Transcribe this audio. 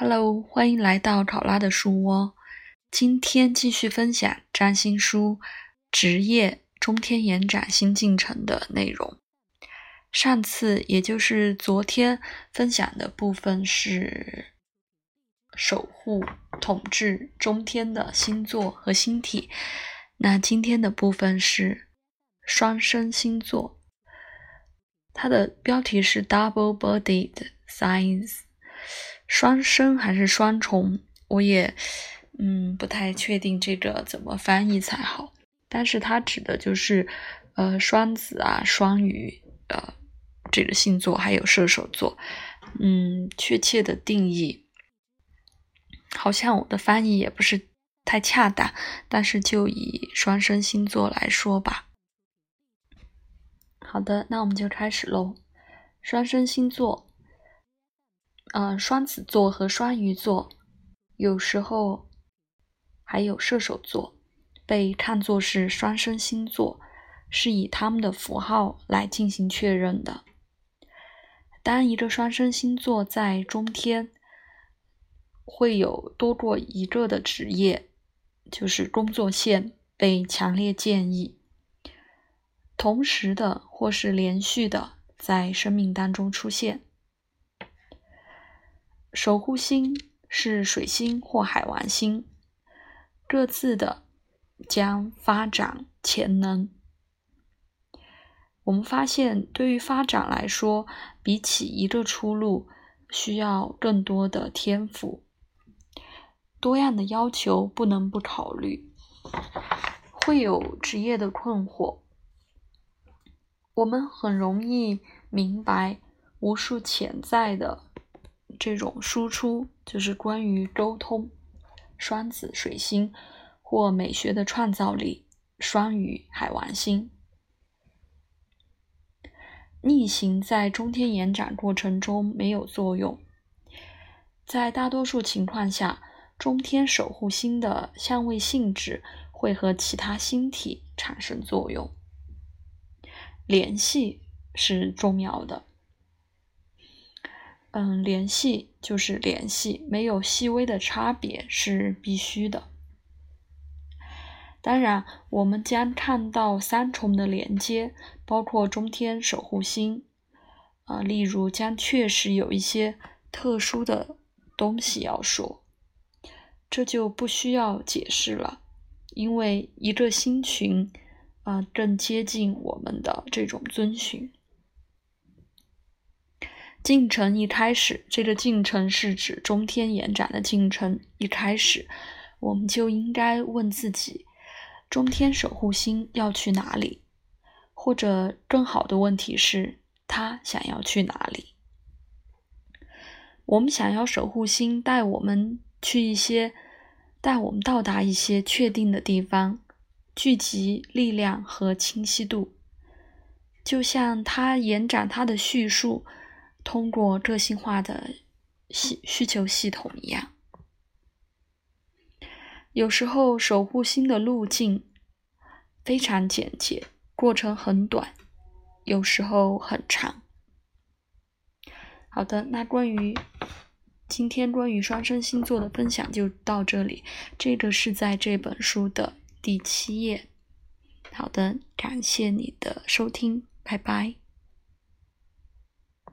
Hello，欢迎来到考拉的书窝。今天继续分享占星书职业中天延展新进程的内容。上次也就是昨天分享的部分是守护统治中天的星座和星体，那今天的部分是双生星座，它的标题是 Double-bodied signs。双生还是双重，我也嗯不太确定这个怎么翻译才好。但是它指的就是呃双子啊、双鱼呃这个星座，还有射手座。嗯，确切的定义好像我的翻译也不是太恰当，但是就以双生星座来说吧。好的，那我们就开始喽。双生星座。嗯，双子座和双鱼座，有时候还有射手座，被看作是双生星座，是以他们的符号来进行确认的。当一个双生星座在中天，会有多过一个的职业，就是工作线被强烈建议，同时的或是连续的在生命当中出现。守护星是水星或海王星，各自的将发展潜能。我们发现，对于发展来说，比起一个出路，需要更多的天赋。多样的要求不能不考虑，会有职业的困惑。我们很容易明白无数潜在的。这种输出就是关于沟通，双子水星或美学的创造力，双鱼海王星逆行在中天延展过程中没有作用，在大多数情况下，中天守护星的相位性质会和其他星体产生作用，联系是重要的。嗯，联系就是联系，没有细微的差别是必须的。当然，我们将看到三重的连接，包括中天守护星，啊，例如将确实有一些特殊的东西要说，这就不需要解释了，因为一个星群，啊，更接近我们的这种遵循。进程一开始，这个进程是指中天延展的进程。一开始，我们就应该问自己：中天守护星要去哪里？或者更好的问题是，他想要去哪里？我们想要守护星带我们去一些，带我们到达一些确定的地方，聚集力量和清晰度，就像他延展他的叙述。通过个性化的需需求系统一样，有时候守护星的路径非常简洁，过程很短；有时候很长。好的，那关于今天关于双生星座的分享就到这里。这个是在这本书的第七页。好的，感谢你的收听，拜拜。